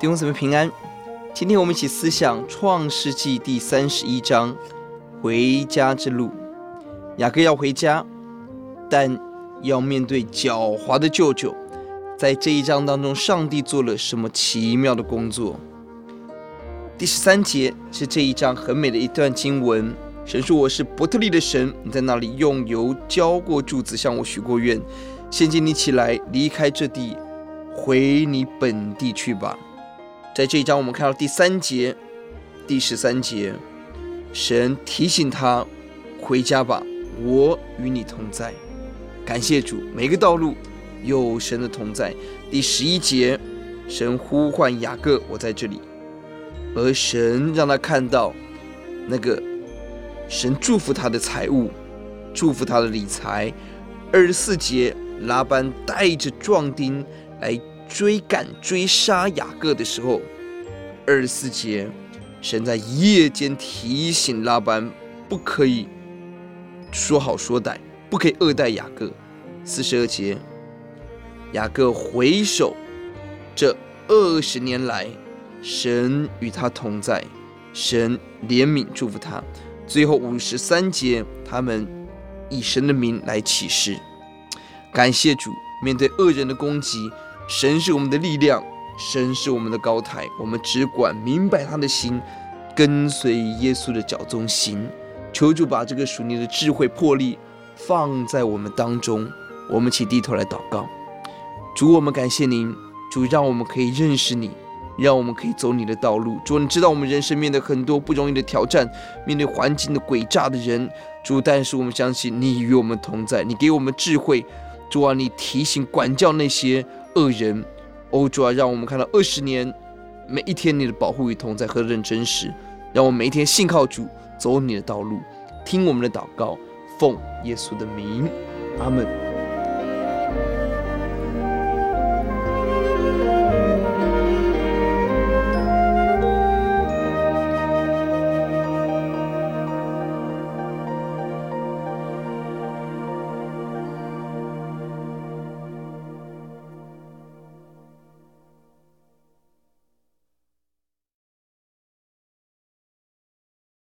弟兄姊妹平安，今天我们一起思想创世纪第三十一章回家之路。雅各要回家，但要面对狡猾的舅舅。在这一章当中，上帝做了什么奇妙的工作？第十三节是这一章很美的一段经文。神说：“我是伯特利的神，你在那里用油浇过柱子，向我许过愿。现今你起来，离开这地，回你本地去吧。”在这一章，我们看到第三节、第十三节，神提醒他回家吧，我与你同在。感谢主，每个道路有神的同在。第十一节，神呼唤雅各，我在这里，而神让他看到那个神祝福他的财物，祝福他的理财。二十四节，拉班带着壮丁来。追赶追杀雅各的时候，二十四节，神在夜间提醒拉班，不可以说好说歹，不可以恶待雅各。四十二节，雅各回首这二十年来，神与他同在，神怜悯祝福他。最后五十三节，他们以神的名来起誓，感谢主，面对恶人的攻击。神是我们的力量，神是我们的高台，我们只管明白他的心，跟随耶稣的脚踪行。求主把这个属灵的智慧魄力放在我们当中。我们起低头来祷告，主，我们感谢您，主让我们可以认识你，让我们可以走你的道路。主，你知道我们人生面对很多不容易的挑战，面对环境的诡诈的人，主，但是我们相信你与我们同在，你给我们智慧。主啊，你提醒管教那些。恶人，哦，主啊，让我们看到二十年每一天你的保护与同在和认真实，让我们每一天信靠主，走你的道路，听我们的祷告，奉耶稣的名，阿门。